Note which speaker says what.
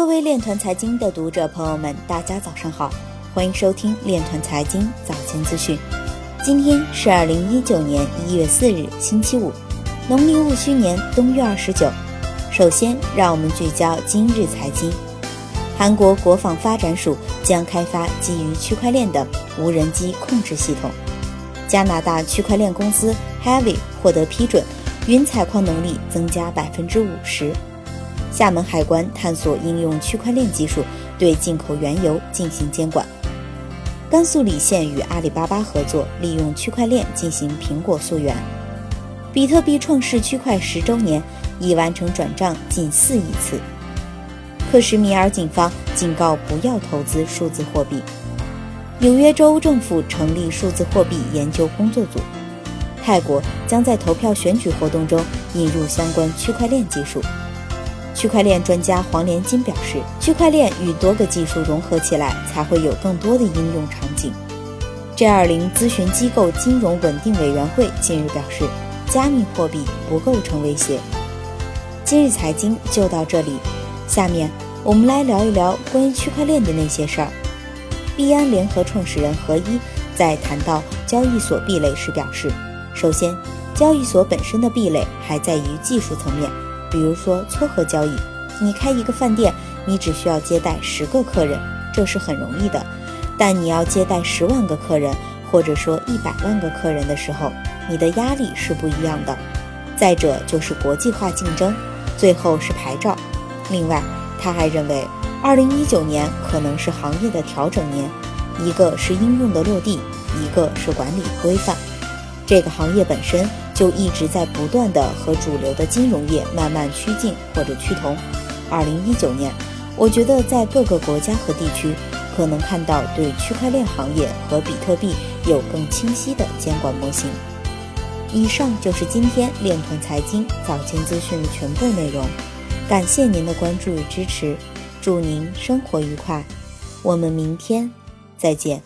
Speaker 1: 各位链团财经的读者朋友们，大家早上好，欢迎收听链团财经早间资讯。今天是二零一九年一月四日，星期五，农历戊戌年冬月二十九。首先，让我们聚焦今日财经。韩国国防发展署将开发基于区块链的无人机控制系统。加拿大区块链公司 Heavy 获得批准，云采矿能力增加百分之五十。厦门海关探索应用区块链技术对进口原油进行监管。甘肃礼县与阿里巴巴合作，利用区块链进行苹果溯源。比特币创世区块十周年，已完成转账近四亿次。克什米尔警方警告不要投资数字货币。纽约州政府成立数字货币研究工作组。泰国将在投票选举活动中引入相关区块链技术。区块链专家黄连金表示，区块链与多个技术融合起来，才会有更多的应用场景。G20 咨询机构金融稳定委员会近日表示，加密货币不构成威胁。今日财经就到这里，下面我们来聊一聊关于区块链的那些事儿。币安联合创始人何一在谈到交易所壁垒时表示，首先，交易所本身的壁垒还在于技术层面，比如说撮合交易。你开一个饭店，你只需要接待十个客人，这是很容易的。但你要接待十万个客人，或者说一百万个客人的时候，你的压力是不一样的。再者就是国际化竞争，最后是牌照。另外，他还认为。二零一九年可能是行业的调整年，一个是应用的落地，一个是管理规范。这个行业本身就一直在不断的和主流的金融业慢慢趋近或者趋同。二零一九年，我觉得在各个国家和地区可能看到对区块链行业和比特币有更清晰的监管模型。以上就是今天链团财经早间资讯的全部内容，感谢您的关注与支持。祝您生活愉快，我们明天再见。